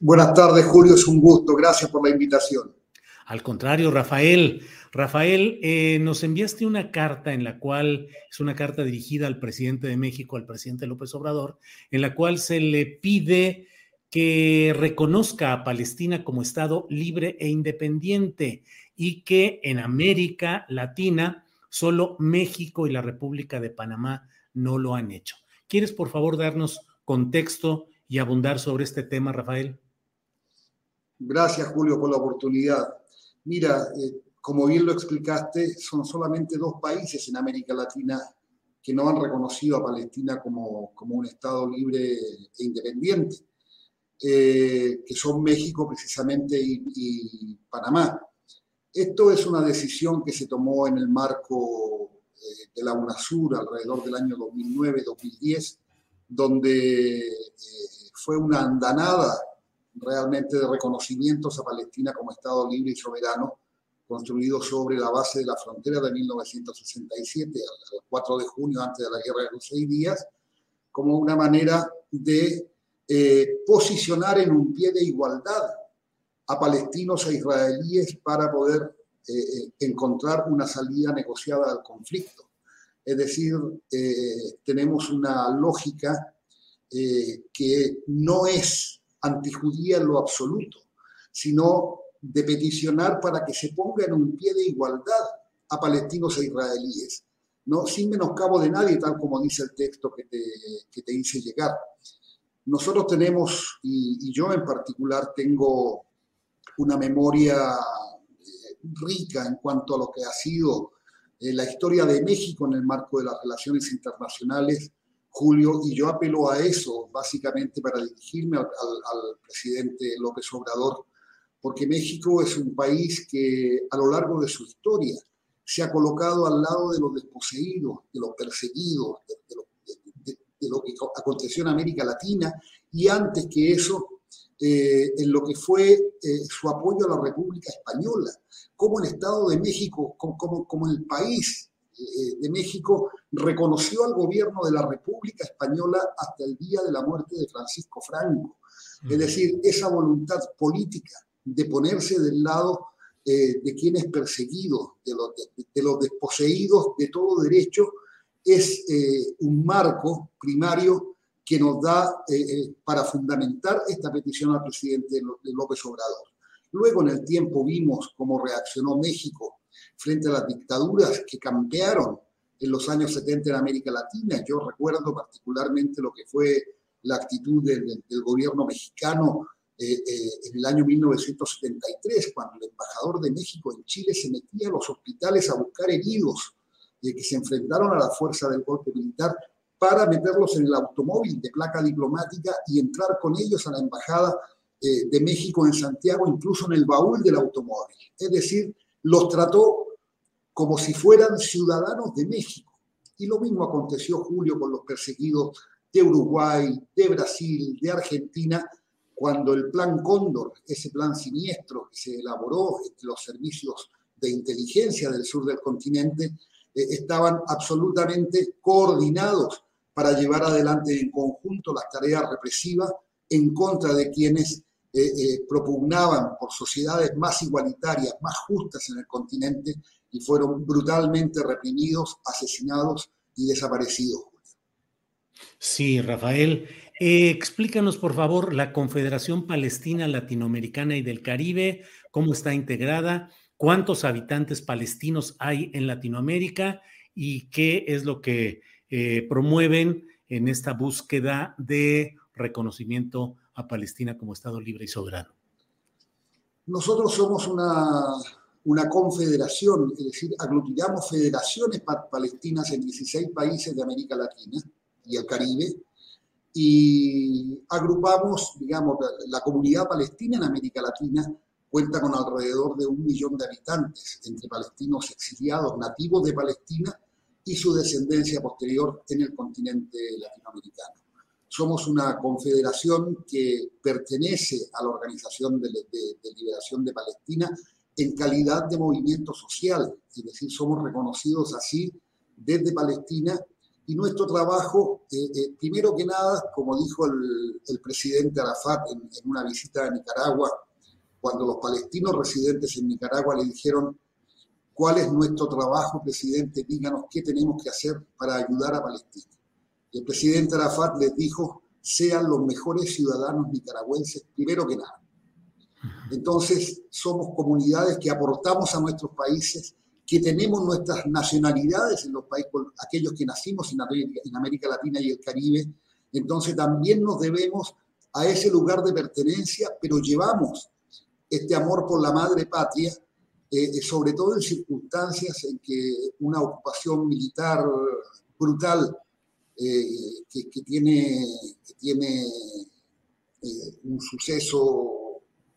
Buenas tardes, Julio. Es un gusto. Gracias por la invitación. Al contrario, Rafael. Rafael, eh, nos enviaste una carta en la cual es una carta dirigida al presidente de México, al presidente López Obrador, en la cual se le pide que reconozca a Palestina como Estado libre e independiente y que en América Latina solo México y la República de Panamá no lo han hecho. ¿Quieres, por favor, darnos contexto y abundar sobre este tema, Rafael? Gracias, Julio, por la oportunidad. Mira, eh, como bien lo explicaste, son solamente dos países en América Latina que no han reconocido a Palestina como, como un Estado libre e independiente, eh, que son México precisamente y, Panamá. Esto es una decisión que se tomó en el marco eh, de la UNASUR alrededor del año 2009-2010, donde fue una andanada realmente de reconocimientos a Palestina como Estado libre y soberano, construido sobre la base de la frontera de 1967, el 4 de junio, antes de la Guerra de los Seis Días, como una manera de eh, posicionar en un pie de igualdad a palestinos e israelíes para poder eh, eh encontrar una salida negociada al conflicto. Es decir, tenemos una lógica que no es antijudía en lo absoluto, sino de peticionar para que se ponga en un pie de igualdad a palestinos e israelíes, ¿no? sin menoscabo de nadie, tal como dice el texto que te, que te hice llegar. Nosotros tenemos, y, yo en particular tengo una memoria eh, rica en cuanto a lo que ha sido eh, la historia de México en el marco de las relaciones internacionales Julio, y yo apelo a eso básicamente para dirigirme al, presidente López Obrador, porque México es un país que a lo largo de su historia se ha colocado al lado de los desposeídos, de los perseguidos, de, lo, de, de lo, que aconteció en América Latina, y antes que eso, eh, en lo que fue eh, su apoyo a la República Española, como el Estado de México, como, como, como el país de México reconoció al gobierno de la República Española hasta el día de la muerte de Francisco Franco. Es decir, esa voluntad política de ponerse del lado eh, de quienes perseguidos, de los, de, de los, desposeídos de todo derecho, es eh, un marco primario que nos da eh, para fundamentar esta petición al presidente López Obrador. Luego en el tiempo vimos cómo reaccionó México frente a las dictaduras que campearon en los años 70 en América Latina. Yo recuerdo particularmente lo que fue la actitud del, del gobierno mexicano eh, eh, en el año 1973, cuando el embajador de México en Chile se metía a los hospitales a buscar heridos eh, que se enfrentaron a la fuerza del golpe militar para meterlos en el automóvil de placa diplomática y entrar con ellos a la embajada eh, de México en Santiago, incluso en el baúl del automóvil. Es decir, los trató como si fueran ciudadanos de México. Y lo mismo aconteció, Julio, con los perseguidos de Uruguay, de Brasil, de Argentina, cuando el plan Cóndor, ese plan siniestro que se elaboró los servicios de inteligencia del sur del continente, eh, estaban absolutamente coordinados para llevar adelante en conjunto las tareas represivas en contra de quienes eh, eh, propugnaban por sociedades más igualitarias, más justas en el continente y fueron brutalmente reprimidos, asesinados y desaparecidos. Sí, Rafael. Eh, explícanos, por favor, la Confederación Palestina Latinoamericana y del Caribe, cómo está integrada, cuántos habitantes palestinos hay en Latinoamérica y qué es lo que eh, promueven en esta búsqueda de reconocimiento a Palestina como Estado libre y soberano. Nosotros somos una, una confederación, es decir, aglutinamos federaciones palestinas en 16 países de América Latina y el Caribe, y agrupamos, digamos, la comunidad palestina en América Latina cuenta con alrededor de un millón de habitantes, entre palestinos exiliados, nativos de Palestina y su descendencia posterior en el continente latinoamericano. Somos una confederación que pertenece a la Organización de, de Liberación de Palestina en calidad de movimiento social, es decir, somos reconocidos así desde Palestina y nuestro trabajo, eh, eh, primero que nada, como dijo el, presidente Arafat en, una visita a Nicaragua, cuando los palestinos residentes en Nicaragua le dijeron, ¿cuál es nuestro trabajo, presidente? Díganos qué tenemos que hacer para ayudar a Palestina. el presidente Arafat les dijo, sean los mejores ciudadanos nicaragüenses, primero que nada. Entonces, somos comunidades que aportamos a nuestros países que tenemos nuestras nacionalidades en los países, aquellos que nacimos en América, Latina y el Caribe, entonces también nos debemos a ese lugar de pertenencia, pero llevamos este amor por la madre patria, eh, eh, sobre todo en circunstancias en que una ocupación militar brutal eh, que, tiene, que tiene un suceso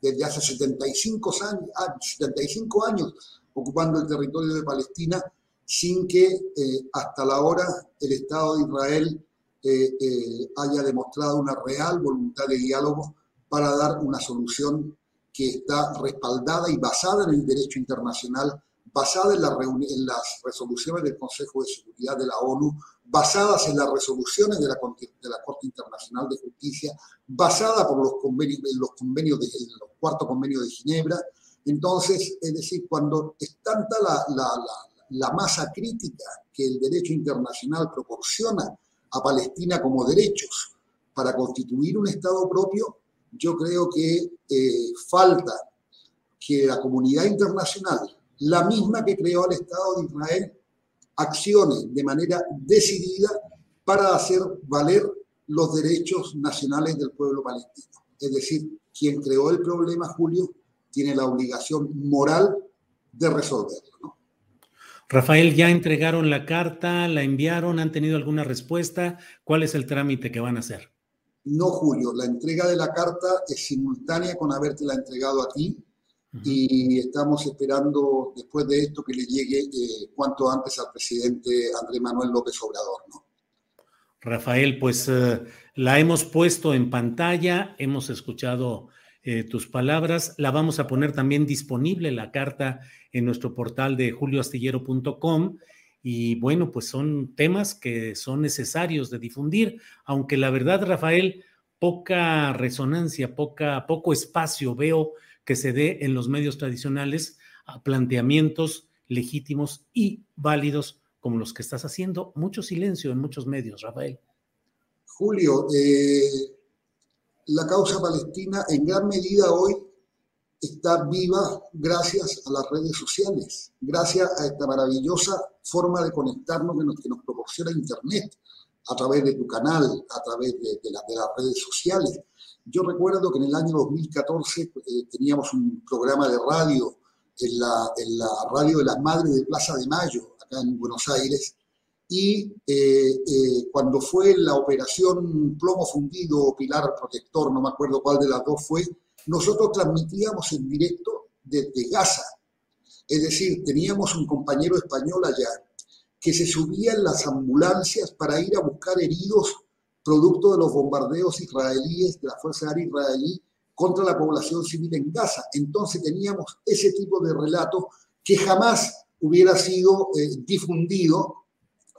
desde hace 75 años, 75 ah, años ocupando el territorio de Palestina sin que eh, hasta la hora el Estado de Israel eh, eh, haya demostrado una real voluntad de diálogo para dar una solución que está respaldada y basada en el derecho internacional, basada en, en las resoluciones del Consejo de Seguridad de la ONU, basadas en las resoluciones de la, de la Corte Internacional de Justicia, basada por los convenios, los convenios de, los cuarto convenio de Ginebra, entonces, es decir, cuando es tanta la, masa crítica que el derecho internacional proporciona a Palestina como derechos para constituir un Estado propio, yo creo que eh, falta que la comunidad internacional, la misma que creó el Estado de Israel, accione de manera decidida para hacer valer los derechos nacionales del pueblo palestino. Es decir, quien creó el problema, Julio, tiene la obligación moral de resolverlo. Rafael, ¿ya entregaron la carta? ¿La enviaron? ¿Han tenido alguna respuesta? ¿Cuál es el trámite que van a hacer? No, Julio, la entrega de la carta es simultánea con haberte la entregado a ti y estamos esperando después de esto que le llegue eh, cuanto antes al presidente Andrés Manuel López Obrador. ¿no? Rafael, pues eh, la hemos puesto en pantalla, hemos escuchado eh, tus palabras. La vamos a poner también disponible la carta en nuestro portal de julioastillero.com. Y bueno, pues son temas que son necesarios de difundir, aunque la verdad, Rafael, poca resonancia, poca, poco espacio veo que se dé en los medios tradicionales a planteamientos legítimos y válidos como los que estás haciendo. Mucho silencio en muchos medios, Rafael. Julio, eh, la causa palestina en gran medida hoy está viva gracias a las redes sociales, gracias a esta maravillosa forma de conectarnos que nos, proporciona Internet a través de tu canal, a través de, las redes sociales. Yo recuerdo que en el año 2014 eh, teníamos un programa de radio en la, en la radio de las Madres de Plaza de Mayo, acá en Buenos Aires, y eh, eh, cuando fue la operación plomo fundido o pilar protector, no me acuerdo cuál de las dos fue, nosotros transmitíamos en directo desde Gaza. Es decir, teníamos un compañero español allá que se subía en las ambulancias para ir a buscar heridos producto de los bombardeos israelíes, de la Fuerza Aérea israelí, contra la población civil en Gaza. Entonces teníamos ese tipo de relato que jamás hubiera sido eh, difundido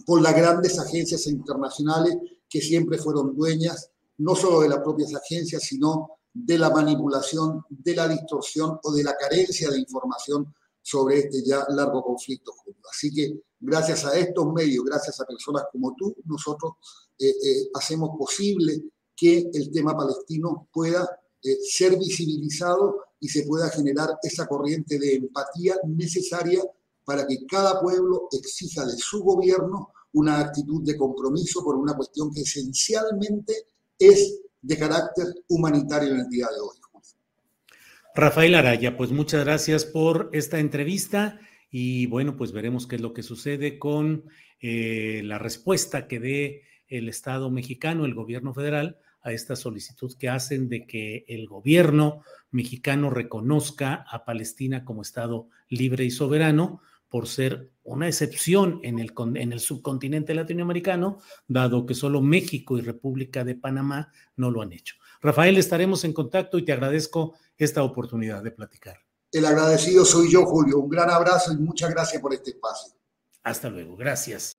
por las grandes agencias internacionales que siempre fueron dueñas no solo de las propias agencias, sino de la manipulación, de la distorsión o de la carencia de información sobre este ya largo conflicto. Así que gracias a estos medios, gracias a personas como tú, nosotros eh, eh, hacemos posible que el tema palestino pueda eh, ser visibilizado y se pueda generar esa corriente de empatía necesaria para que cada pueblo exija de su gobierno una actitud de compromiso por una cuestión que esencialmente es de carácter humanitario en el día de hoy. Rafael Araya, pues muchas gracias por esta entrevista y bueno, pues veremos qué es lo que sucede con eh, la respuesta que dé el Estado mexicano, el gobierno federal, a esta solicitud que hacen de que el gobierno mexicano reconozca a Palestina como Estado libre y soberano por ser una excepción en el, en el subcontinente latinoamericano, dado que solo México y República de Panamá no lo han hecho. Rafael, estaremos en contacto y te agradezco esta oportunidad de platicar. El agradecido soy yo, Julio. Un gran abrazo y muchas gracias por este espacio. Hasta luego. Gracias.